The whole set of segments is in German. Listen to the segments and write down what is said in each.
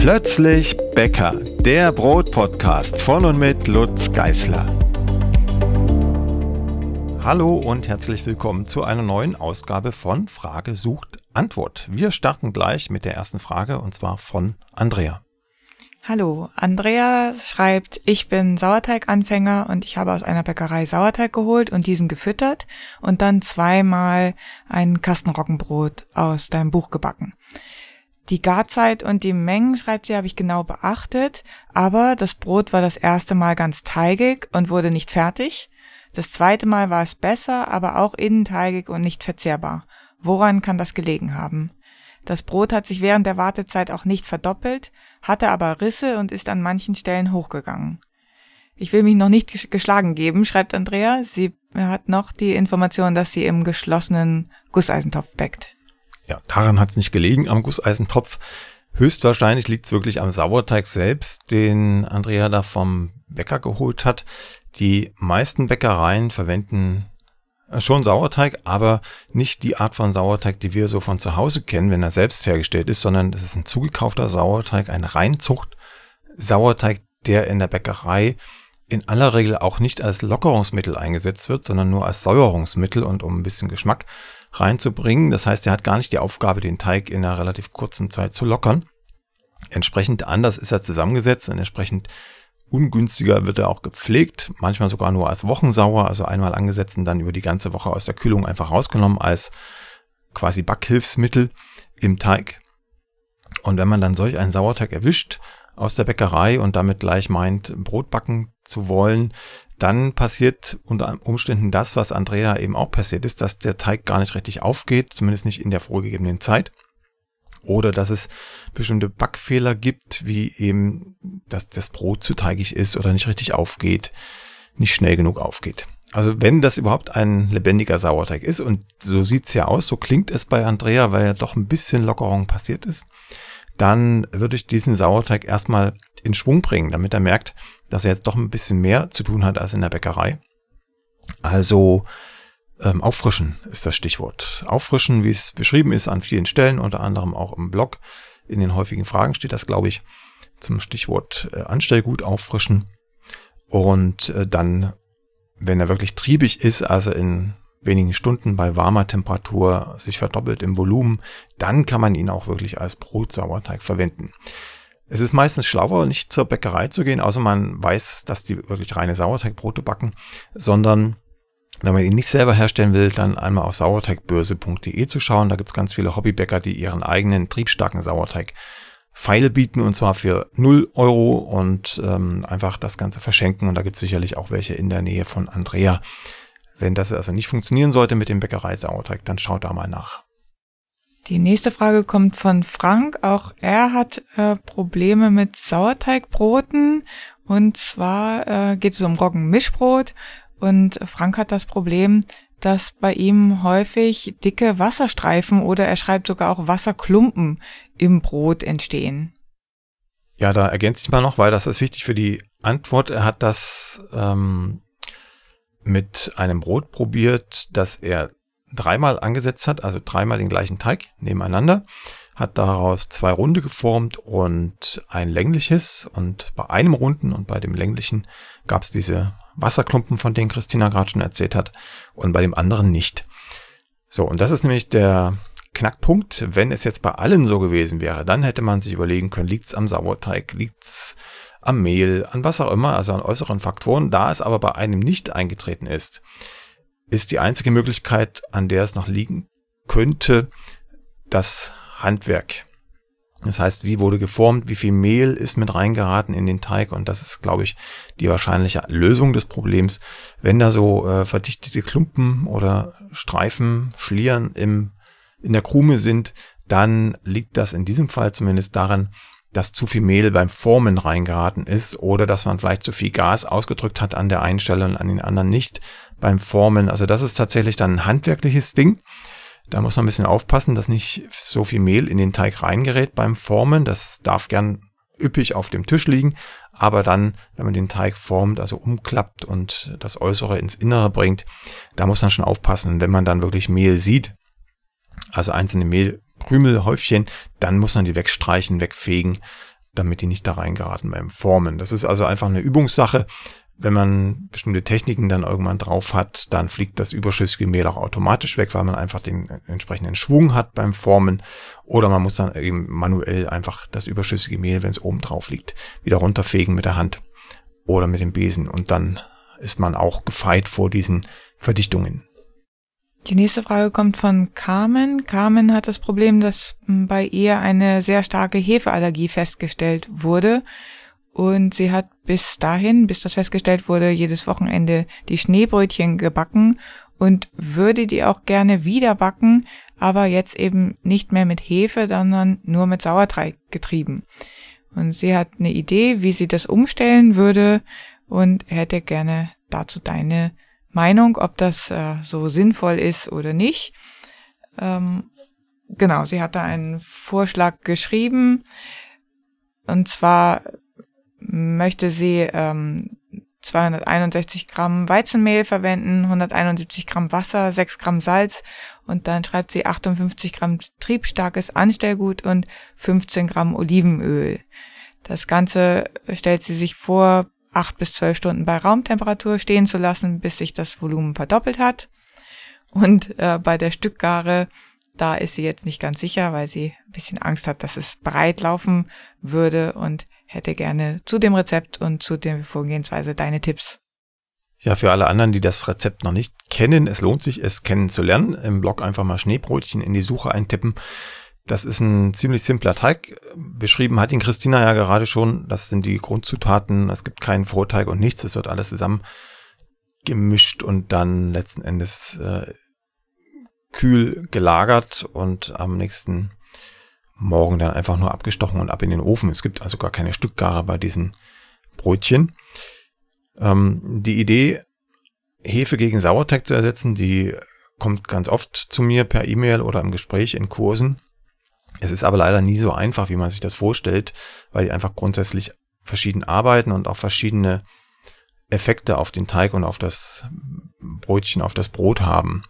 Plötzlich Bäcker, der Brotpodcast von und mit Lutz Geißler. Hallo und herzlich willkommen zu einer neuen Ausgabe von Frage sucht Antwort. Wir starten gleich mit der ersten Frage und zwar von Andrea. Hallo, Andrea schreibt, ich bin Sauerteiganfänger und ich habe aus einer Bäckerei Sauerteig geholt und diesen gefüttert und dann zweimal ein Kastenroggenbrot aus deinem Buch gebacken. Die Garzeit und die Mengen, schreibt sie, habe ich genau beachtet, aber das Brot war das erste Mal ganz teigig und wurde nicht fertig. Das zweite Mal war es besser, aber auch innenteigig und nicht verzehrbar. Woran kann das gelegen haben? Das Brot hat sich während der Wartezeit auch nicht verdoppelt, hatte aber Risse und ist an manchen Stellen hochgegangen. Ich will mich noch nicht geschlagen geben, schreibt Andrea. Sie hat noch die Information, dass sie im geschlossenen Gusseisentopf bäckt. Ja, daran hat es nicht gelegen am Gusseisentopf. Höchstwahrscheinlich liegt es wirklich am Sauerteig selbst, den Andrea da vom Bäcker geholt hat. Die meisten Bäckereien verwenden äh, schon Sauerteig, aber nicht die Art von Sauerteig, die wir so von zu Hause kennen, wenn er selbst hergestellt ist, sondern es ist ein zugekaufter Sauerteig, ein Reinzucht Sauerteig, der in der Bäckerei in aller Regel auch nicht als Lockerungsmittel eingesetzt wird, sondern nur als Säuerungsmittel und um ein bisschen Geschmack reinzubringen. Das heißt, er hat gar nicht die Aufgabe, den Teig in einer relativ kurzen Zeit zu lockern. Entsprechend anders ist er zusammengesetzt und entsprechend ungünstiger wird er auch gepflegt, manchmal sogar nur als Wochensauer, also einmal angesetzt und dann über die ganze Woche aus der Kühlung einfach rausgenommen als quasi Backhilfsmittel im Teig. Und wenn man dann solch einen Sauerteig erwischt aus der Bäckerei und damit gleich meint, Brot backen zu wollen, dann passiert unter Umständen das, was Andrea eben auch passiert ist, dass der Teig gar nicht richtig aufgeht, zumindest nicht in der vorgegebenen Zeit. Oder dass es bestimmte Backfehler gibt, wie eben, dass das Brot zu teigig ist oder nicht richtig aufgeht, nicht schnell genug aufgeht. Also wenn das überhaupt ein lebendiger Sauerteig ist, und so sieht's ja aus, so klingt es bei Andrea, weil ja doch ein bisschen Lockerung passiert ist, dann würde ich diesen Sauerteig erstmal in Schwung bringen, damit er merkt, dass er jetzt doch ein bisschen mehr zu tun hat als in der Bäckerei. Also ähm, auffrischen ist das Stichwort. Auffrischen, wie es beschrieben ist an vielen Stellen, unter anderem auch im Blog. In den häufigen Fragen steht das, glaube ich, zum Stichwort äh, Anstellgut auffrischen. Und äh, dann, wenn er wirklich triebig ist, also in wenigen Stunden bei warmer Temperatur sich verdoppelt im Volumen, dann kann man ihn auch wirklich als Brotsauerteig verwenden. Es ist meistens schlauer, nicht zur Bäckerei zu gehen, außer man weiß, dass die wirklich reine Sauerteigbrote backen, sondern wenn man ihn nicht selber herstellen will, dann einmal auf sauerteigbörse.de zu schauen. Da gibt's ganz viele Hobbybäcker, die ihren eigenen triebstarken Sauerteig Pfeile bieten und zwar für 0 Euro und ähm, einfach das Ganze verschenken. Und da gibt's sicherlich auch welche in der Nähe von Andrea. Wenn das also nicht funktionieren sollte mit dem Bäckerei-Sauerteig, dann schaut da mal nach. Die nächste Frage kommt von Frank. Auch er hat äh, Probleme mit Sauerteigbroten. Und zwar äh, geht es um Roggenmischbrot. Und Frank hat das Problem, dass bei ihm häufig dicke Wasserstreifen oder er schreibt sogar auch Wasserklumpen im Brot entstehen. Ja, da ergänze ich mal noch, weil das ist wichtig für die Antwort. Er hat das ähm, mit einem Brot probiert, das er dreimal angesetzt hat, also dreimal den gleichen Teig nebeneinander, hat daraus zwei Runde geformt und ein längliches. Und bei einem Runden und bei dem länglichen gab es diese Wasserklumpen, von denen Christina gerade schon erzählt hat, und bei dem anderen nicht. So, und das ist nämlich der Knackpunkt. Wenn es jetzt bei allen so gewesen wäre, dann hätte man sich überlegen können, liegt's am Sauerteig, liegt's am Mehl, an was auch immer, also an äußeren Faktoren. Da es aber bei einem nicht eingetreten ist, ist die einzige Möglichkeit, an der es noch liegen könnte, das Handwerk. Das heißt, wie wurde geformt, wie viel Mehl ist mit reingeraten in den Teig und das ist, glaube ich, die wahrscheinliche Lösung des Problems. Wenn da so äh, verdichtete Klumpen oder Streifen, Schlieren im, in der Krume sind, dann liegt das in diesem Fall zumindest daran, dass zu viel Mehl beim Formen reingeraten ist oder dass man vielleicht zu viel Gas ausgedrückt hat an der einen Stelle und an den anderen nicht beim Formen. Also das ist tatsächlich dann ein handwerkliches Ding. Da muss man ein bisschen aufpassen, dass nicht so viel Mehl in den Teig reingerät beim Formen. Das darf gern üppig auf dem Tisch liegen. Aber dann, wenn man den Teig formt, also umklappt und das Äußere ins Innere bringt, da muss man schon aufpassen, wenn man dann wirklich Mehl sieht, also einzelne Mehlkrümelhäufchen, dann muss man die wegstreichen, wegfegen. damit die nicht da reingeraten beim Formen. Das ist also einfach eine Übungssache. Wenn man bestimmte Techniken dann irgendwann drauf hat, dann fliegt das überschüssige Mehl auch automatisch weg, weil man einfach den entsprechenden Schwung hat beim Formen. Oder man muss dann eben manuell einfach das überschüssige Mehl, wenn es oben drauf liegt, wieder runterfegen mit der Hand oder mit dem Besen. Und dann ist man auch gefeit vor diesen Verdichtungen. Die nächste Frage kommt von Carmen. Carmen hat das Problem, dass bei ihr eine sehr starke Hefeallergie festgestellt wurde. Und sie hat bis dahin, bis das festgestellt wurde, jedes Wochenende die Schneebrötchen gebacken und würde die auch gerne wieder backen, aber jetzt eben nicht mehr mit Hefe, sondern nur mit Sauerteig getrieben. Und sie hat eine Idee, wie sie das umstellen würde und hätte gerne dazu deine Meinung, ob das äh, so sinnvoll ist oder nicht. Ähm, genau, sie hat da einen Vorschlag geschrieben. Und zwar möchte sie ähm, 261 Gramm Weizenmehl verwenden, 171 Gramm Wasser, 6 Gramm Salz und dann schreibt sie 58 Gramm triebstarkes Anstellgut und 15 Gramm Olivenöl. Das Ganze stellt sie sich vor, acht bis zwölf Stunden bei Raumtemperatur stehen zu lassen, bis sich das Volumen verdoppelt hat. Und äh, bei der Stückgare, da ist sie jetzt nicht ganz sicher, weil sie ein bisschen Angst hat, dass es breit laufen würde und hätte gerne zu dem Rezept und zu der Vorgehensweise deine Tipps. Ja, für alle anderen, die das Rezept noch nicht kennen, es lohnt sich, es kennenzulernen. Im Blog einfach mal Schneebrötchen in die Suche eintippen. Das ist ein ziemlich simpler Teig. Beschrieben hat ihn Christina ja gerade schon. Das sind die Grundzutaten. Es gibt keinen Vorteig und nichts. Es wird alles zusammen gemischt und dann letzten Endes äh, kühl gelagert und am nächsten Morgen dann einfach nur abgestochen und ab in den Ofen. Es gibt also gar keine Stückgare bei diesen Brötchen. Ähm, die Idee, Hefe gegen Sauerteig zu ersetzen, die kommt ganz oft zu mir per E-Mail oder im Gespräch in Kursen. Es ist aber leider nie so einfach, wie man sich das vorstellt, weil die einfach grundsätzlich verschieden arbeiten und auch verschiedene Effekte auf den Teig und auf das Brötchen, auf das Brot haben.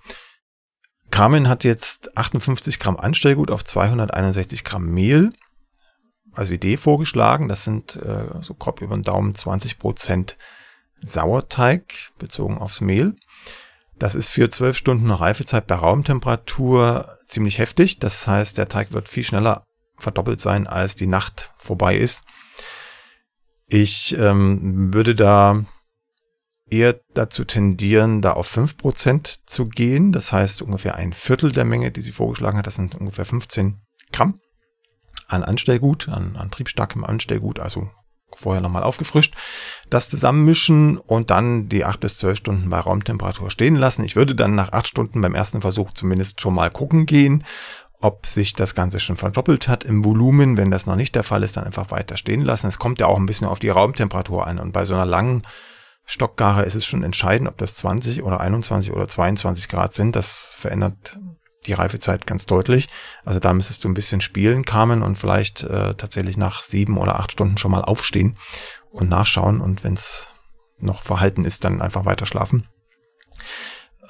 Carmen hat jetzt 58 Gramm Anstellgut auf 261 Gramm Mehl als Idee vorgeschlagen. Das sind äh, so grob über den Daumen 20 Prozent Sauerteig bezogen aufs Mehl. Das ist für 12 Stunden Reifezeit bei Raumtemperatur ziemlich heftig. Das heißt, der Teig wird viel schneller verdoppelt sein, als die Nacht vorbei ist. Ich ähm, würde da eher dazu tendieren, da auf 5% zu gehen. Das heißt ungefähr ein Viertel der Menge, die sie vorgeschlagen hat. Das sind ungefähr 15 Gramm an Anstellgut, an, an triebstarkem Anstellgut, also vorher nochmal aufgefrischt, das zusammenmischen und dann die 8 bis 12 Stunden bei Raumtemperatur stehen lassen. Ich würde dann nach 8 Stunden beim ersten Versuch zumindest schon mal gucken gehen, ob sich das Ganze schon verdoppelt hat im Volumen. Wenn das noch nicht der Fall ist, dann einfach weiter stehen lassen. Es kommt ja auch ein bisschen auf die Raumtemperatur an und bei so einer langen Stockgare ist es schon entscheidend, ob das 20 oder 21 oder 22 Grad sind. Das verändert die Reifezeit ganz deutlich. Also da müsstest du ein bisschen spielen, Carmen, und vielleicht äh, tatsächlich nach sieben oder acht Stunden schon mal aufstehen und nachschauen und wenn es noch verhalten ist, dann einfach weiter schlafen.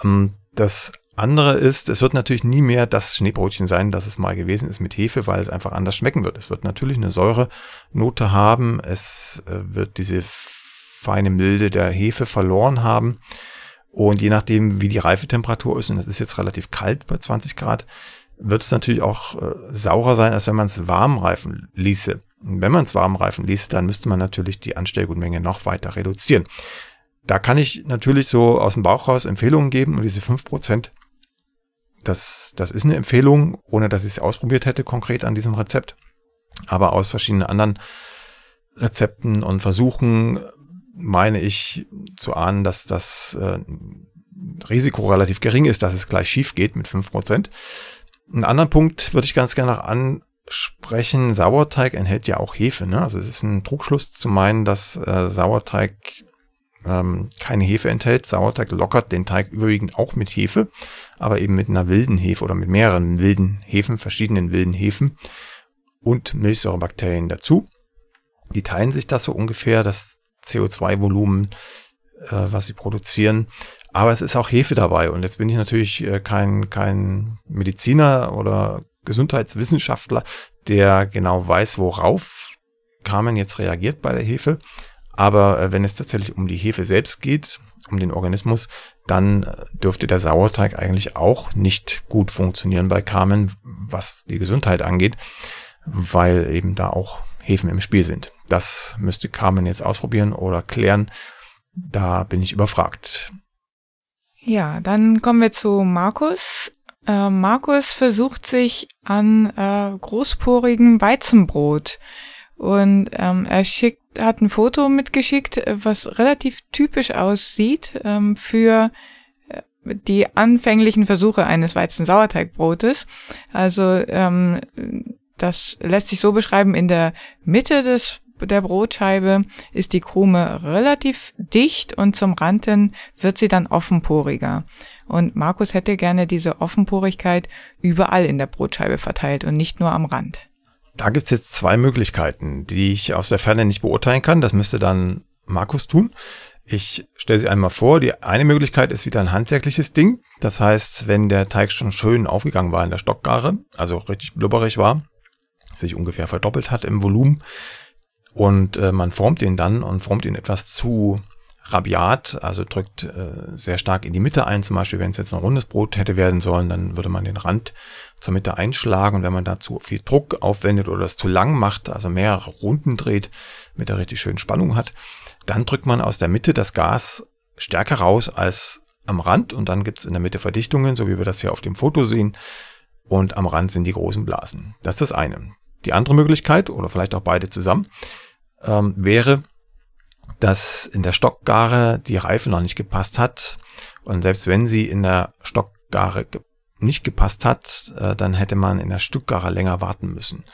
Ähm, das andere ist, es wird natürlich nie mehr das Schneebrötchen sein, das es mal gewesen ist mit Hefe, weil es einfach anders schmecken wird. Es wird natürlich eine Säurenote haben, es äh, wird diese feine Milde der Hefe verloren haben. Und je nachdem, wie die Reifetemperatur ist, und es ist jetzt relativ kalt bei 20 Grad, wird es natürlich auch äh, saurer sein, als wenn man es warm reifen ließe. Und wenn man es warm reifen ließe, dann müsste man natürlich die Anstellgutmenge noch weiter reduzieren. Da kann ich natürlich so aus dem Bauch raus Empfehlungen geben und diese 5%, das, das ist eine Empfehlung, ohne dass ich es ausprobiert hätte konkret an diesem Rezept. Aber aus verschiedenen anderen Rezepten und Versuchen meine ich zu ahnen, dass das äh, Risiko relativ gering ist, dass es gleich schief geht mit fünf Prozent. Einen anderen Punkt würde ich ganz gerne noch ansprechen. Sauerteig enthält ja auch Hefe. Ne? Also es ist ein Trugschluss zu meinen, dass äh, Sauerteig ähm, keine Hefe enthält. Sauerteig lockert den Teig überwiegend auch mit Hefe, aber eben mit einer wilden Hefe oder mit mehreren wilden Hefen, verschiedenen wilden Hefen und Milchsäurebakterien dazu. Die teilen sich das so ungefähr. Das CO2-Volumen, äh, was sie produzieren. Aber es ist auch Hefe dabei. Und jetzt bin ich natürlich äh, kein, kein Mediziner oder Gesundheitswissenschaftler, der genau weiß, worauf Carmen jetzt reagiert bei der Hefe. Aber äh, wenn es tatsächlich um die Hefe selbst geht, um den Organismus, dann äh, dürfte der Sauerteig eigentlich auch nicht gut funktionieren bei Carmen, was die Gesundheit angeht, weil eben da auch Hefen im Spiel sind. Das müsste Carmen jetzt ausprobieren oder klären. Da bin ich überfragt. Ja, dann kommen wir zu Markus. Äh, Markus versucht sich an äh, großporigem Weizenbrot und ähm, er schickt, hat ein Foto mitgeschickt, was relativ typisch aussieht ähm, für äh, die anfänglichen Versuche eines Weizensauerteigbrotes. Also ähm, das lässt sich so beschreiben, in der Mitte des der Brotscheibe ist die Krume relativ dicht und zum Rand hin wird sie dann offenporiger. Und Markus hätte gerne diese Offenporigkeit überall in der Brotscheibe verteilt und nicht nur am Rand. Da gibt's jetzt zwei Möglichkeiten, die ich aus der Ferne nicht beurteilen kann. Das müsste dann Markus tun. Ich stelle sie einmal vor. Die eine Möglichkeit ist wieder ein handwerkliches Ding. Das heißt, wenn der Teig schon schön aufgegangen war in der Stockgare, also richtig blubberig war, sich ungefähr verdoppelt hat im Volumen, und äh, man formt ihn dann und formt ihn etwas zu rabiat, also drückt äh, sehr stark in die Mitte ein. Zum Beispiel, wenn es jetzt ein rundes Brot hätte werden sollen, dann würde man den Rand zur Mitte einschlagen und wenn man dazu viel Druck aufwendet oder es zu lang macht, also mehrere Runden dreht, mit der richtig schönen Spannung hat, dann drückt man aus der Mitte das Gas stärker raus als am Rand und dann gibt es in der Mitte Verdichtungen, so wie wir das hier auf dem Foto sehen. Und am Rand sind die großen Blasen. Das ist das eine. Die andere Möglichkeit, oder vielleicht auch beide zusammen, ähm, wäre, dass in der Stockgare die Reife noch nicht gepasst hat. Und selbst wenn sie in der Stockgare ge nicht gepasst hat, äh, dann hätte man in der Stückgare länger warten müssen.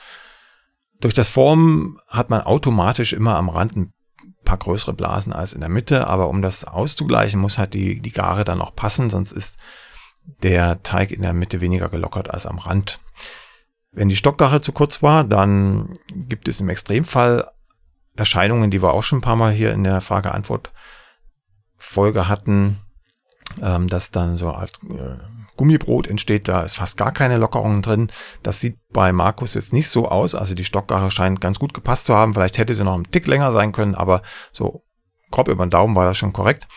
Durch das Formen hat man automatisch immer am Rand ein paar größere Blasen als in der Mitte, aber um das auszugleichen, muss halt die, die Gare dann auch passen, sonst ist der Teig in der Mitte weniger gelockert als am Rand. Wenn die Stockgare zu kurz war, dann gibt es im Extremfall Erscheinungen, die wir auch schon ein paar Mal hier in der Frage-Antwort-Folge hatten, ähm, dass dann so Art äh, Gummibrot entsteht, da ist fast gar keine Lockerung drin. Das sieht bei Markus jetzt nicht so aus. Also die Stockgare scheint ganz gut gepasst zu haben. Vielleicht hätte sie noch einen Tick länger sein können, aber so grob über den Daumen war das schon korrekt.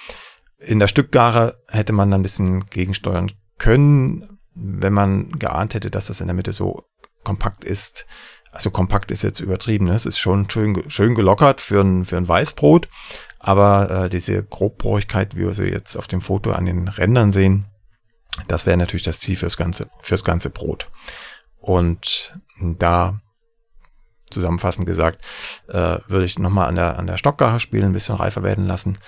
In der Stückgare hätte man dann ein bisschen gegensteuern können, wenn man geahnt hätte, dass das in der Mitte so kompakt ist. Also kompakt ist jetzt übertrieben, ne? es ist schon schön, schön gelockert für ein, für ein Weißbrot, aber äh, diese Grobporigkeit, wie wir sie jetzt auf dem Foto an den Rändern sehen, das wäre natürlich das Ziel fürs ganze, fürs ganze Brot. Und da zusammenfassend gesagt, äh, würde ich nochmal an der, an der Stockgare spielen, ein bisschen reifer werden lassen.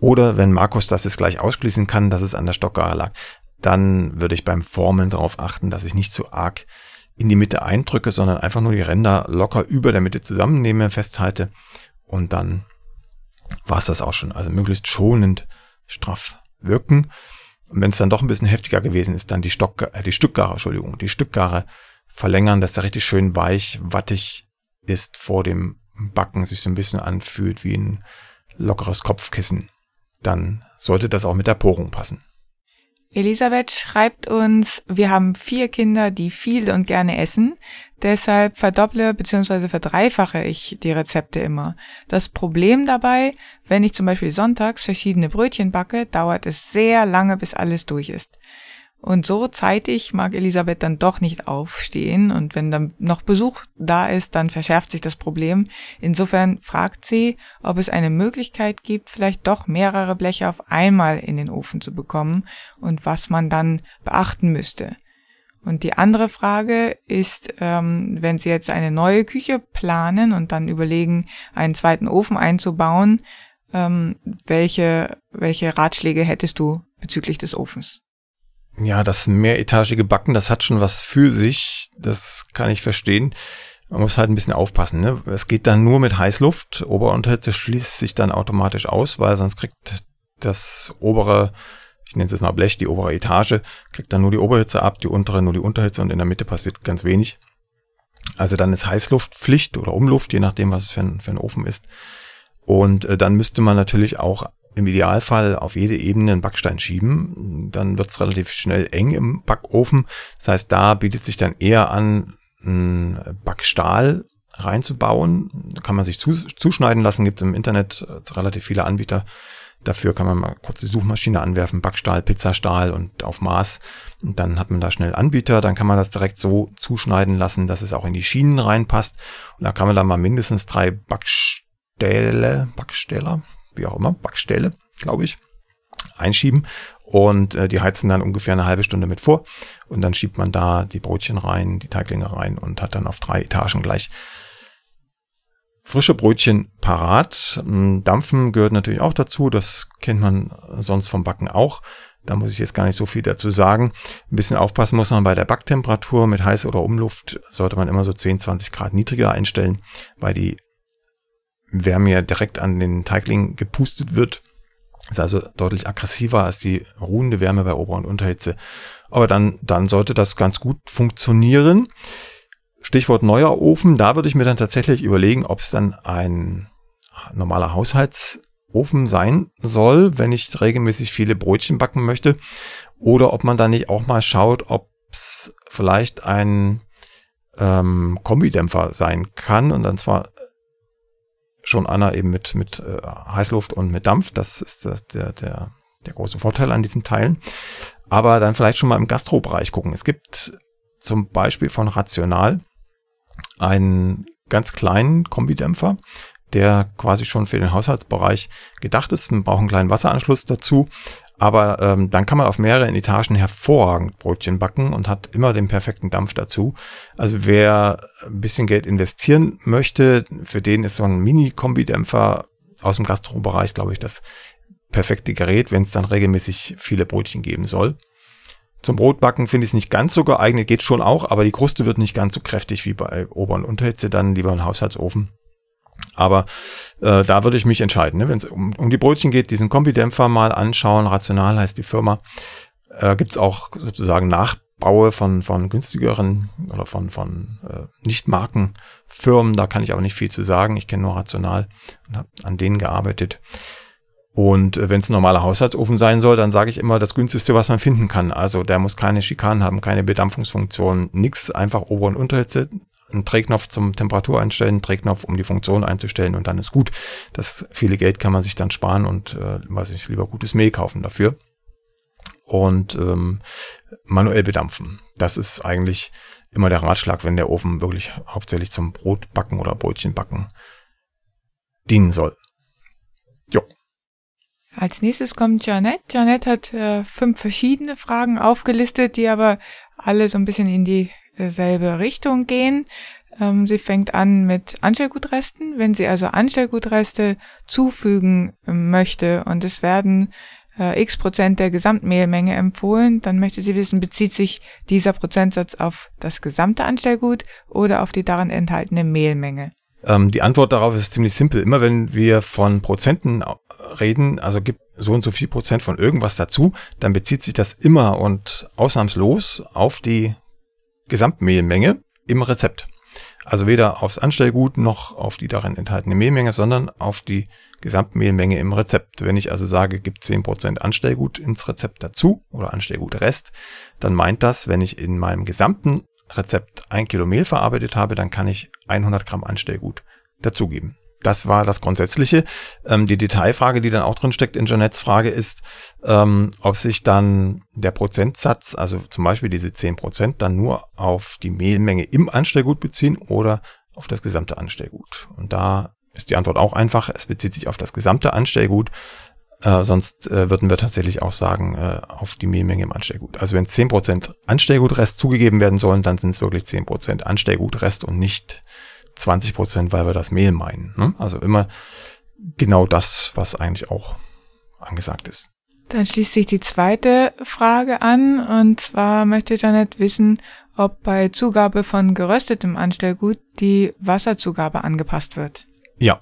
Oder wenn Markus das jetzt gleich ausschließen kann, dass es an der Stockgare lag, dann würde ich beim Formen darauf achten, dass ich nicht zu arg in die Mitte eindrücke, sondern einfach nur die Ränder locker über der Mitte zusammennehme, festhalte und dann war es das auch schon. Also möglichst schonend straff wirken. Und wenn es dann doch ein bisschen heftiger gewesen ist, dann die, Stock, äh, die Stückgare, Entschuldigung, die Stückgare verlängern, dass der richtig schön weich, wattig ist vor dem Backen, sich so ein bisschen anfühlt wie ein lockeres Kopfkissen. Dann sollte das auch mit der Porung passen. Elisabeth schreibt uns, wir haben vier Kinder, die viel und gerne essen. Deshalb verdopple bzw. verdreifache ich die Rezepte immer. Das Problem dabei, wenn ich zum Beispiel sonntags verschiedene Brötchen backe, dauert es sehr lange, bis alles durch ist. Und so zeitig mag Elisabeth dann doch nicht aufstehen und wenn dann noch Besuch da ist, dann verschärft sich das Problem. Insofern fragt sie, ob es eine Möglichkeit gibt, vielleicht doch mehrere Bleche auf einmal in den Ofen zu bekommen und was man dann beachten müsste. Und die andere Frage ist, ähm, wenn Sie jetzt eine neue Küche planen und dann überlegen, einen zweiten Ofen einzubauen, ähm, welche, welche Ratschläge hättest du bezüglich des Ofens? Ja, das mehretagige Backen, das hat schon was für sich. Das kann ich verstehen. Man muss halt ein bisschen aufpassen. Ne? Es geht dann nur mit Heißluft. Ober- und Unterhitze schließt sich dann automatisch aus, weil sonst kriegt das obere, ich nenne es jetzt mal Blech, die obere Etage, kriegt dann nur die Oberhitze ab, die untere nur die Unterhitze und in der Mitte passiert ganz wenig. Also dann ist Heißluft Pflicht oder Umluft, je nachdem, was es für ein, für ein Ofen ist. Und äh, dann müsste man natürlich auch im Idealfall auf jede Ebene einen Backstein schieben. Dann wird es relativ schnell eng im Backofen. Das heißt, da bietet sich dann eher an, ein Backstahl reinzubauen. Da kann man sich zuschneiden lassen, gibt es im Internet relativ viele Anbieter. Dafür kann man mal kurz die Suchmaschine anwerfen, Backstahl, Pizzastahl und auf Maß. Und dann hat man da schnell Anbieter. Dann kann man das direkt so zuschneiden lassen, dass es auch in die Schienen reinpasst. Und da kann man da mal mindestens drei Backstähle, Backstähler, wie auch immer, Backstähle, glaube ich, einschieben und äh, die heizen dann ungefähr eine halbe Stunde mit vor und dann schiebt man da die Brötchen rein, die Teiglinge rein und hat dann auf drei Etagen gleich frische Brötchen parat. Hm, Dampfen gehört natürlich auch dazu, das kennt man sonst vom Backen auch. Da muss ich jetzt gar nicht so viel dazu sagen. Ein bisschen aufpassen muss man bei der Backtemperatur. Mit Heiß- oder Umluft sollte man immer so 10, 20 Grad niedriger einstellen, weil die Wärme ja direkt an den Teigling gepustet wird. Ist also deutlich aggressiver als die ruhende Wärme bei Ober- und Unterhitze. Aber dann, dann sollte das ganz gut funktionieren. Stichwort neuer Ofen, da würde ich mir dann tatsächlich überlegen, ob es dann ein normaler Haushaltsofen sein soll, wenn ich regelmäßig viele Brötchen backen möchte. Oder ob man dann nicht auch mal schaut, ob es vielleicht ein ähm, Kombidämpfer sein kann. Und dann zwar schon einer eben mit, mit äh, Heißluft und mit Dampf. Das ist das, der, der, der große Vorteil an diesen Teilen. Aber dann vielleicht schon mal im Gastrobereich gucken. Es gibt zum Beispiel von Rational einen ganz kleinen Kombidämpfer, der quasi schon für den Haushaltsbereich gedacht ist. Man braucht einen kleinen Wasseranschluss dazu. Aber ähm, dann kann man auf mehreren Etagen hervorragend Brötchen backen und hat immer den perfekten Dampf dazu. Also wer ein bisschen Geld investieren möchte, für den ist so ein Mini-Kombi-Dämpfer aus dem Gastrobereich, glaube ich, das perfekte Gerät, wenn es dann regelmäßig viele Brötchen geben soll. Zum Brotbacken finde ich es nicht ganz so geeignet, geht schon auch, aber die Kruste wird nicht ganz so kräftig wie bei Ober- und Unterhitze, dann lieber ein Haushaltsofen. Aber äh, da würde ich mich entscheiden. Ne? Wenn es um, um die Brötchen geht, diesen Kombidämpfer mal anschauen. Rational heißt die Firma. Äh, Gibt es auch sozusagen Nachbaue von, von günstigeren oder von, von äh, Nicht-Markenfirmen. Da kann ich aber nicht viel zu sagen. Ich kenne nur Rational und habe an denen gearbeitet. Und äh, wenn es ein normaler Haushaltsofen sein soll, dann sage ich immer das günstigste, was man finden kann. Also der muss keine Schikanen haben, keine Bedampfungsfunktion, nix, einfach Ober- und Unterhitze, einen Drehknopf zum Temperatur einstellen, einen Drehknopf, um die Funktion einzustellen und dann ist gut. Das viele Geld kann man sich dann sparen und äh, weiß ich, lieber gutes Mehl kaufen dafür. Und ähm, manuell bedampfen. Das ist eigentlich immer der Ratschlag, wenn der Ofen wirklich hauptsächlich zum Brotbacken oder Brötchenbacken dienen soll. Jo. Als nächstes kommt Janet. Janet hat äh, fünf verschiedene Fragen aufgelistet, die aber alle so ein bisschen in die selbe Richtung gehen. Ähm, sie fängt an mit Anstellgutresten. Wenn sie also Anstellgutreste zufügen möchte und es werden äh, x Prozent der Gesamtmehlmenge empfohlen, dann möchte sie wissen, bezieht sich dieser Prozentsatz auf das gesamte Anstellgut oder auf die darin enthaltene Mehlmenge? Ähm, die Antwort darauf ist ziemlich simpel. Immer wenn wir von Prozenten reden, also gibt so und so viel Prozent von irgendwas dazu, dann bezieht sich das immer und ausnahmslos auf die Gesamtmehlmenge im Rezept. Also weder aufs Anstellgut noch auf die darin enthaltene Mehlmenge, sondern auf die Gesamtmehlmenge im Rezept. Wenn ich also sage, gibt 10% Anstellgut ins Rezept dazu oder Anstellgutrest, dann meint das, wenn ich in meinem gesamten Rezept ein Kilo Mehl verarbeitet habe, dann kann ich 100 Gramm Anstellgut dazugeben. Das war das Grundsätzliche. Ähm, die Detailfrage, die dann auch drin steckt in Jeanettes Frage, ist, ähm, ob sich dann der Prozentsatz, also zum Beispiel diese 10 Prozent, dann nur auf die Mehlmenge im Anstellgut beziehen oder auf das gesamte Anstellgut. Und da ist die Antwort auch einfach. Es bezieht sich auf das gesamte Anstellgut. Äh, sonst äh, würden wir tatsächlich auch sagen, äh, auf die Mehlmenge im Anstellgut. Also wenn 10% Anstellgutrest zugegeben werden sollen, dann sind es wirklich 10% Anstellgutrest und nicht 20 Prozent, weil wir das Mehl meinen. Ne? Also immer genau das, was eigentlich auch angesagt ist. Dann schließt sich die zweite Frage an und zwar möchte Janet wissen, ob bei Zugabe von geröstetem Anstellgut die Wasserzugabe angepasst wird. Ja,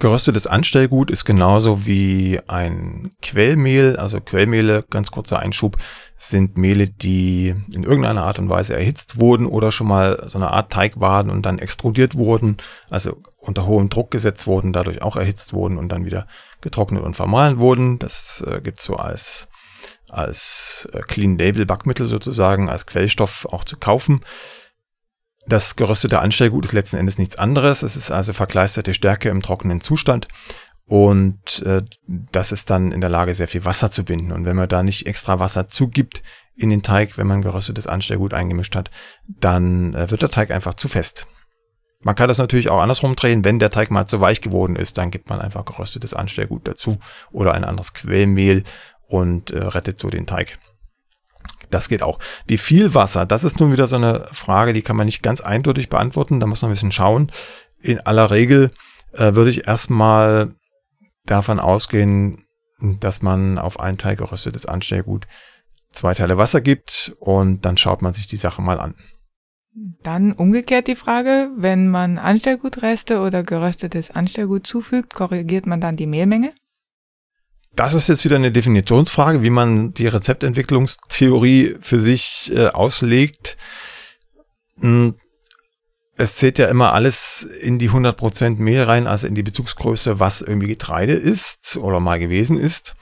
Geröstetes Anstellgut ist genauso wie ein Quellmehl, also Quellmehle, ganz kurzer Einschub, sind Mehle, die in irgendeiner Art und Weise erhitzt wurden oder schon mal so eine Art Teig waren und dann extrudiert wurden, also unter hohem Druck gesetzt wurden, dadurch auch erhitzt wurden und dann wieder getrocknet und vermahlen wurden. Das äh, gibt so als als äh, Clean Label Backmittel sozusagen, als Quellstoff auch zu kaufen. Das geröstete Anstellgut ist letzten Endes nichts anderes. Es ist also verkleisterte Stärke im trockenen Zustand. Und äh, das ist dann in der Lage, sehr viel Wasser zu binden. Und wenn man da nicht extra Wasser zugibt in den Teig, wenn man geröstetes Anstellgut eingemischt hat, dann äh, wird der Teig einfach zu fest. Man kann das natürlich auch andersrum drehen. Wenn der Teig mal zu weich geworden ist, dann gibt man einfach geröstetes Anstellgut dazu oder ein anderes Quellmehl und äh, rettet so den Teig. Das geht auch. Wie viel Wasser? Das ist nun wieder so eine Frage, die kann man nicht ganz eindeutig beantworten. Da muss man ein bisschen schauen. In aller Regel äh, würde ich erstmal davon ausgehen, dass man auf einen Teil geröstetes Anstellgut zwei Teile Wasser gibt und dann schaut man sich die Sache mal an. Dann umgekehrt die Frage, wenn man Anstellgutreste oder geröstetes Anstellgut zufügt, korrigiert man dann die Mehlmenge? Das ist jetzt wieder eine Definitionsfrage, wie man die Rezeptentwicklungstheorie für sich äh, auslegt. Hm, es zählt ja immer alles in die 100% Mehl rein, also in die Bezugsgröße, was irgendwie Getreide ist oder mal gewesen ist.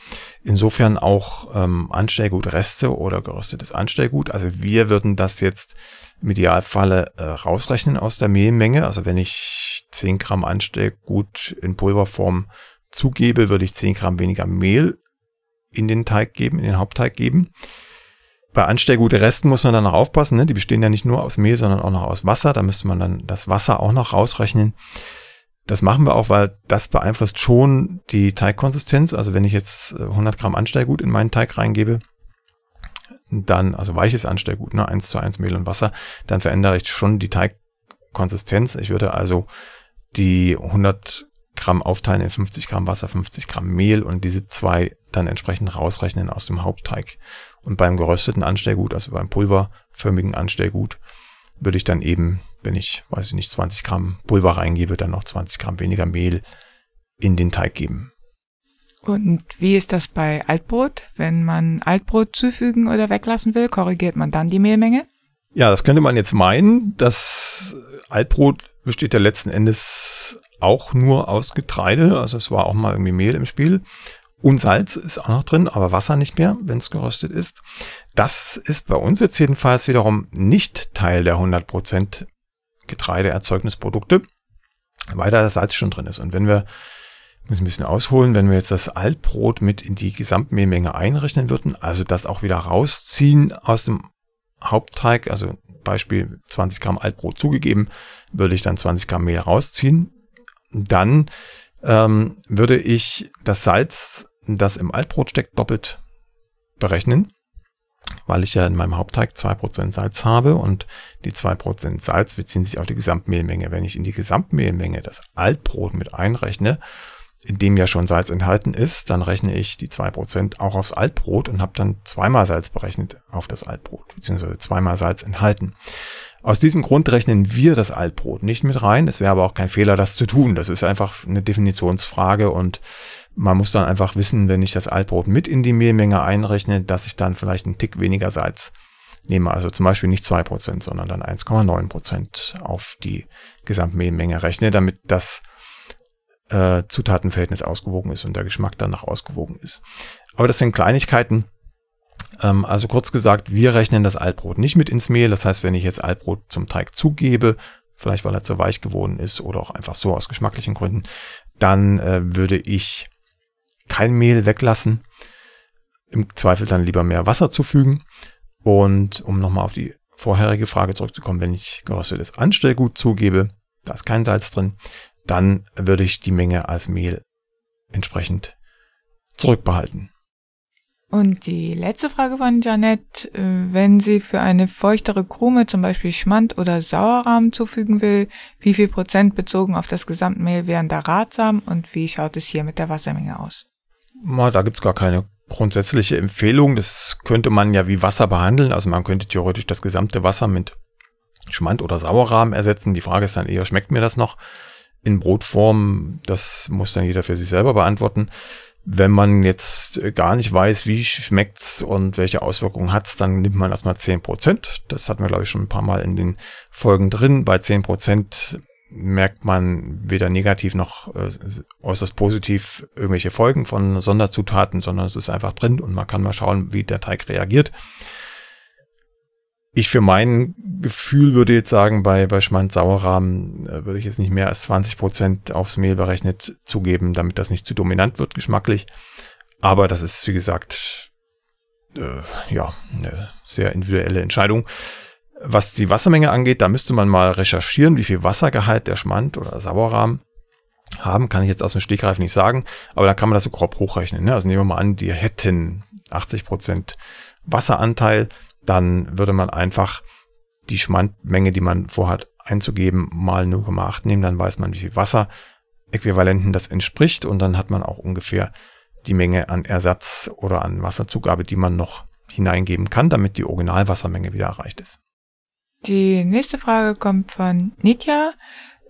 Insofern auch ähm, Anstellgutreste oder geröstetes Anstellgut. Also wir würden das jetzt im Idealfalle äh, rausrechnen aus der Mehlmenge. Also wenn ich 10 Gramm Anstellgut in Pulverform zugebe, würde ich 10 Gramm weniger Mehl in den Teig geben, in den Hauptteig geben. Bei anstellgute Resten muss man dann noch aufpassen. Ne? Die bestehen ja nicht nur aus Mehl, sondern auch noch aus Wasser. Da müsste man dann das Wasser auch noch rausrechnen. Das machen wir auch, weil das beeinflusst schon die Teigkonsistenz. Also wenn ich jetzt 100 äh, Gramm Anstellgut in meinen Teig reingebe, dann, also weiches Anstellgut, ne, 1 zu 1 Mehl und Wasser, dann verändere ich schon die Teigkonsistenz. Ich würde also die 100 Gramm aufteilen in 50 Gramm Wasser, 50 Gramm Mehl und diese zwei dann entsprechend rausrechnen aus dem Hauptteig. Und beim gerösteten Anstellgut, also beim pulverförmigen Anstellgut, würde ich dann eben, wenn ich, weiß ich nicht, 20 Gramm Pulver reingebe, dann noch 20 Gramm weniger Mehl in den Teig geben. Und wie ist das bei Altbrot? Wenn man Altbrot zufügen oder weglassen will, korrigiert man dann die Mehlmenge? Ja, das könnte man jetzt meinen. Das Altbrot besteht ja letzten Endes auch nur aus Getreide. Also es war auch mal irgendwie Mehl im Spiel. Und Salz ist auch noch drin, aber Wasser nicht mehr, wenn es geröstet ist. Das ist bei uns jetzt jedenfalls wiederum nicht Teil der 100% Getreideerzeugnisprodukte, weil da das Salz schon drin ist. Und wenn wir, muss ein bisschen ausholen, wenn wir jetzt das Altbrot mit in die Gesamtmehlmenge einrechnen würden, also das auch wieder rausziehen aus dem Hauptteig, also Beispiel 20 Gramm Altbrot zugegeben, würde ich dann 20 Gramm Mehl rausziehen. Dann ähm, würde ich das Salz das im Altbrot steckt, doppelt berechnen, weil ich ja in meinem Hauptteig 2% Salz habe und die 2% Salz beziehen sich auf die Gesamtmehlmenge. Wenn ich in die Gesamtmehlmenge das Altbrot mit einrechne, in dem ja schon Salz enthalten ist, dann rechne ich die 2% auch aufs Altbrot und habe dann zweimal Salz berechnet auf das Altbrot, beziehungsweise zweimal Salz enthalten. Aus diesem Grund rechnen wir das Altbrot nicht mit rein. Es wäre aber auch kein Fehler, das zu tun. Das ist einfach eine Definitionsfrage und man muss dann einfach wissen, wenn ich das Altbrot mit in die Mehlmenge einrechne, dass ich dann vielleicht einen Tick weniger Salz nehme. Also zum Beispiel nicht zwei Prozent, sondern dann 1,9 Prozent auf die Gesamtmehlmenge rechne, damit das äh, Zutatenverhältnis ausgewogen ist und der Geschmack danach ausgewogen ist. Aber das sind Kleinigkeiten. Ähm, also kurz gesagt, wir rechnen das Altbrot nicht mit ins Mehl. Das heißt, wenn ich jetzt Altbrot zum Teig zugebe, vielleicht weil er zu weich geworden ist oder auch einfach so aus geschmacklichen Gründen, dann äh, würde ich kein Mehl weglassen. Im Zweifel dann lieber mehr Wasser zufügen. Und um nochmal auf die vorherige Frage zurückzukommen, wenn ich geröstetes Anstellgut zugebe, da ist kein Salz drin, dann würde ich die Menge als Mehl entsprechend zurückbehalten. Und die letzte Frage von Janet, äh, wenn sie für eine feuchtere Krume zum Beispiel Schmand oder Sauerrahm zufügen will, wie viel Prozent bezogen auf das Gesamtmehl wären da ratsam und wie schaut es hier mit der Wassermenge aus? Da gibt's gar keine grundsätzliche Empfehlung. Das könnte man ja wie Wasser behandeln. Also man könnte theoretisch das gesamte Wasser mit Schmand oder Sauerrahm ersetzen. Die Frage ist dann eher, schmeckt mir das noch in Brotform? Das muss dann jeder für sich selber beantworten. Wenn man jetzt gar nicht weiß, wie schmeckt's und welche Auswirkungen hat's, dann nimmt man erstmal zehn Prozent. Das hatten wir, glaube ich, schon ein paar Mal in den Folgen drin. Bei zehn Prozent merkt man weder negativ noch äh, äußerst positiv irgendwelche Folgen von Sonderzutaten, sondern es ist einfach drin und man kann mal schauen, wie der Teig reagiert. Ich für mein Gefühl würde jetzt sagen, bei, bei Schmand-Sauerrahmen äh, würde ich jetzt nicht mehr als 20 Prozent aufs Mehl berechnet zugeben, damit das nicht zu dominant wird geschmacklich. Aber das ist, wie gesagt, äh, ja, eine sehr individuelle Entscheidung. Was die Wassermenge angeht, da müsste man mal recherchieren, wie viel Wassergehalt der Schmand oder Sauerrahmen haben, kann ich jetzt aus dem Stegreif nicht sagen, aber da kann man das so grob hochrechnen. Ne? Also nehmen wir mal an, die hätten 80 Prozent Wasseranteil, dann würde man einfach die Schmandmenge, die man vorhat einzugeben, mal 0,8 nehmen, dann weiß man, wie viel Wasseräquivalenten das entspricht und dann hat man auch ungefähr die Menge an Ersatz oder an Wasserzugabe, die man noch hineingeben kann, damit die Originalwassermenge wieder erreicht ist. Die nächste Frage kommt von Nitya.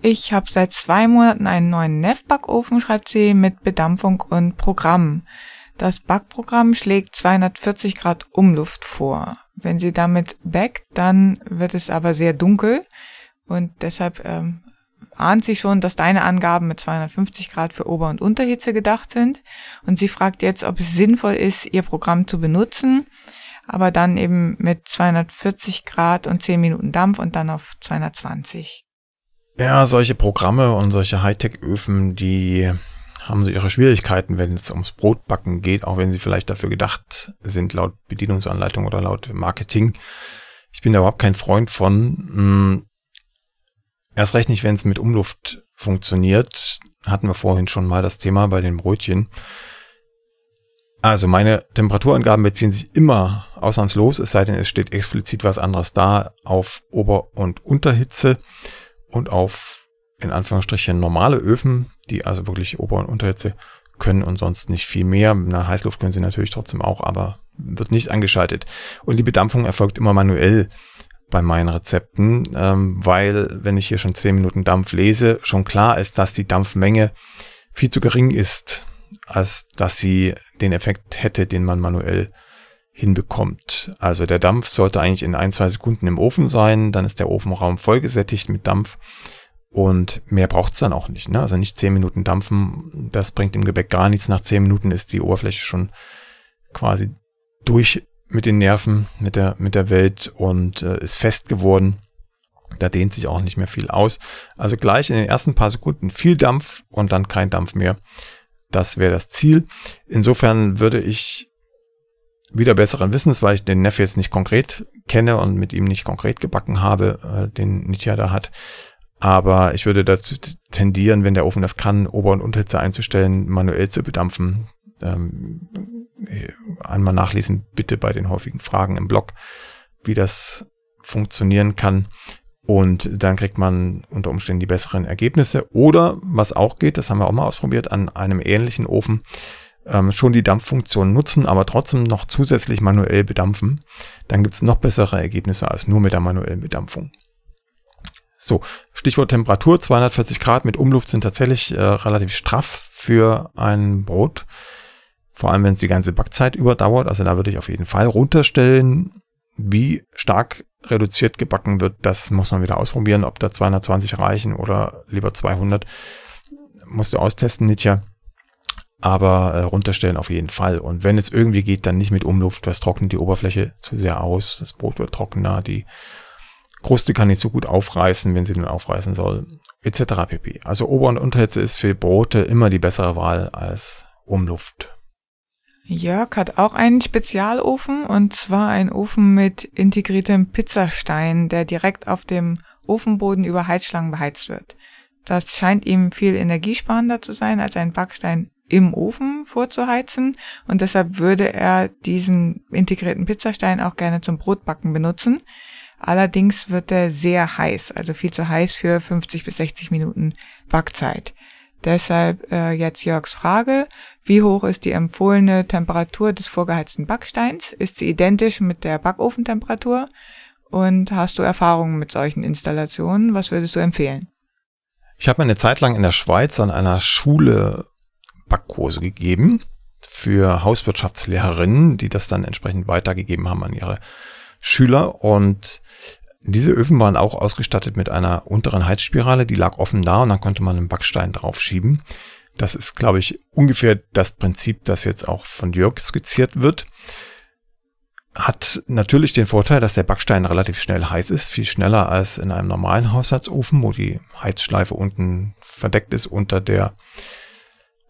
Ich habe seit zwei Monaten einen neuen Neff-Backofen, schreibt sie, mit Bedampfung und Programm. Das Backprogramm schlägt 240 Grad Umluft vor. Wenn sie damit backt, dann wird es aber sehr dunkel und deshalb ähm, ahnt sie schon, dass deine Angaben mit 250 Grad für Ober- und Unterhitze gedacht sind. Und sie fragt jetzt, ob es sinnvoll ist, ihr Programm zu benutzen, aber dann eben mit 240 Grad und 10 Minuten Dampf und dann auf 220. Ja, solche Programme und solche Hightech-Öfen, die haben so ihre Schwierigkeiten, wenn es ums Brotbacken geht, auch wenn sie vielleicht dafür gedacht sind, laut Bedienungsanleitung oder laut Marketing. Ich bin da überhaupt kein Freund von. Hm, erst recht nicht, wenn es mit Umluft funktioniert. Hatten wir vorhin schon mal das Thema bei den Brötchen. Also meine Temperaturangaben beziehen sich immer ausnahmslos, es sei denn, es steht explizit was anderes da, auf Ober- und Unterhitze und auf in Anführungsstrichen normale Öfen, die also wirklich Ober- und Unterhitze können und sonst nicht viel mehr. Na, Heißluft können sie natürlich trotzdem auch, aber wird nicht angeschaltet. Und die Bedampfung erfolgt immer manuell bei meinen Rezepten, ähm, weil wenn ich hier schon 10 Minuten Dampf lese, schon klar ist, dass die Dampfmenge viel zu gering ist, als dass sie den Effekt hätte, den man manuell hinbekommt. Also der Dampf sollte eigentlich in ein, zwei Sekunden im Ofen sein, dann ist der Ofenraum vollgesättigt mit Dampf und mehr braucht es dann auch nicht. Ne? Also nicht zehn Minuten dampfen, das bringt dem Gebäck gar nichts. Nach zehn Minuten ist die Oberfläche schon quasi durch mit den Nerven, mit der, mit der Welt und äh, ist fest geworden. Da dehnt sich auch nicht mehr viel aus. Also gleich in den ersten paar Sekunden viel Dampf und dann kein Dampf mehr. Das wäre das Ziel. Insofern würde ich wieder besseren Wissens, weil ich den Neff jetzt nicht konkret kenne und mit ihm nicht konkret gebacken habe, äh, den Nitya da hat, aber ich würde dazu tendieren, wenn der Ofen das kann, Ober- und Unterhitze einzustellen, manuell zu bedampfen. Ähm, einmal nachlesen, bitte bei den häufigen Fragen im Blog, wie das funktionieren kann. Und dann kriegt man unter Umständen die besseren Ergebnisse. Oder, was auch geht, das haben wir auch mal ausprobiert, an einem ähnlichen Ofen ähm, schon die Dampffunktion nutzen, aber trotzdem noch zusätzlich manuell bedampfen. Dann gibt's noch bessere Ergebnisse als nur mit der manuellen Bedampfung. So, Stichwort Temperatur, 240 Grad mit Umluft sind tatsächlich äh, relativ straff für ein Brot. Vor allem, wenn es die ganze Backzeit überdauert. Also da würde ich auf jeden Fall runterstellen. Wie stark reduziert gebacken wird, das muss man wieder ausprobieren, ob da 220 reichen oder lieber 200. Musst du austesten, Nitja. Aber äh, runterstellen auf jeden Fall. Und wenn es irgendwie geht, dann nicht mit Umluft, was trocknet die Oberfläche zu sehr aus. Das Brot wird trockener, die Kruste kann nicht so gut aufreißen, wenn sie denn aufreißen soll, etc. pp. Also Ober- und Unterhitze ist für Brote immer die bessere Wahl als Umluft. Jörg hat auch einen Spezialofen und zwar einen Ofen mit integriertem Pizzastein, der direkt auf dem Ofenboden über Heizschlangen beheizt wird. Das scheint ihm viel energiesparender zu sein, als einen Backstein im Ofen vorzuheizen und deshalb würde er diesen integrierten Pizzastein auch gerne zum Brotbacken benutzen. Allerdings wird er sehr heiß, also viel zu heiß für 50 bis 60 Minuten Backzeit. Deshalb äh, jetzt Jörgs Frage, wie hoch ist die empfohlene Temperatur des vorgeheizten Backsteins? Ist sie identisch mit der Backofentemperatur? Und hast du Erfahrungen mit solchen Installationen? Was würdest du empfehlen? Ich habe eine Zeit lang in der Schweiz an einer Schule Backkurse gegeben für Hauswirtschaftslehrerinnen, die das dann entsprechend weitergegeben haben an ihre Schüler und diese Öfen waren auch ausgestattet mit einer unteren Heizspirale, die lag offen da und dann konnte man einen Backstein draufschieben. Das ist, glaube ich, ungefähr das Prinzip, das jetzt auch von Jörg skizziert wird. hat natürlich den Vorteil, dass der Backstein relativ schnell heiß ist, viel schneller als in einem normalen Haushaltsofen, wo die Heizschleife unten verdeckt ist unter der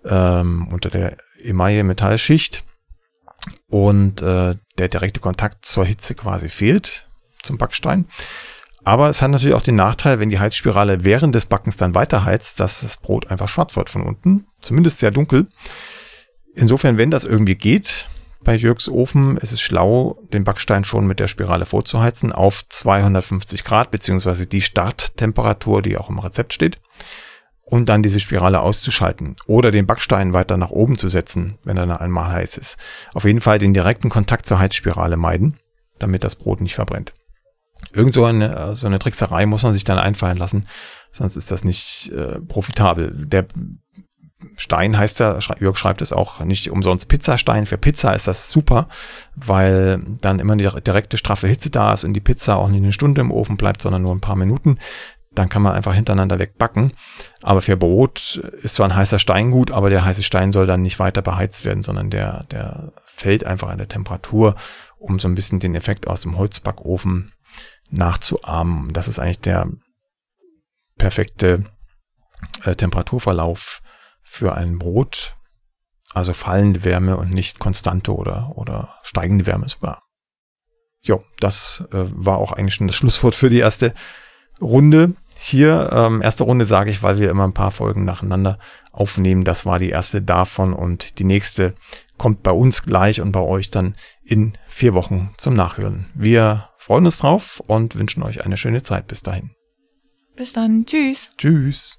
ähm, unter der Emaille Metallschicht und äh, der direkte Kontakt zur Hitze quasi fehlt zum Backstein. Aber es hat natürlich auch den Nachteil, wenn die Heizspirale während des Backens dann weiterheizt, dass das Brot einfach schwarz wird von unten, zumindest sehr dunkel. Insofern, wenn das irgendwie geht, bei Jürgs Ofen ist es schlau, den Backstein schon mit der Spirale vorzuheizen auf 250 Grad, beziehungsweise die Starttemperatur, die auch im Rezept steht und dann diese Spirale auszuschalten oder den Backstein weiter nach oben zu setzen, wenn er dann einmal heiß ist. Auf jeden Fall den direkten Kontakt zur Heizspirale meiden, damit das Brot nicht verbrennt. Irgend so eine, so eine Trickserei muss man sich dann einfallen lassen, sonst ist das nicht äh, profitabel. Der Stein heißt ja, Jörg schreibt es auch nicht umsonst Pizzastein. Für Pizza ist das super, weil dann immer die direkte straffe Hitze da ist und die Pizza auch nicht eine Stunde im Ofen bleibt, sondern nur ein paar Minuten dann kann man einfach hintereinander wegbacken. Aber für Brot ist zwar ein heißer Stein gut, aber der heiße Stein soll dann nicht weiter beheizt werden, sondern der, der fällt einfach an der Temperatur, um so ein bisschen den Effekt aus dem Holzbackofen nachzuahmen. Das ist eigentlich der perfekte äh, Temperaturverlauf für ein Brot. Also fallende Wärme und nicht konstante oder, oder steigende Wärme sogar. Jo, das äh, war auch eigentlich schon das Schlusswort für die erste Runde hier. Ähm, erste Runde sage ich, weil wir immer ein paar Folgen nacheinander aufnehmen. Das war die erste davon und die nächste kommt bei uns gleich und bei euch dann in vier Wochen zum Nachhören. Wir freuen uns drauf und wünschen euch eine schöne Zeit bis dahin. Bis dann. Tschüss. Tschüss.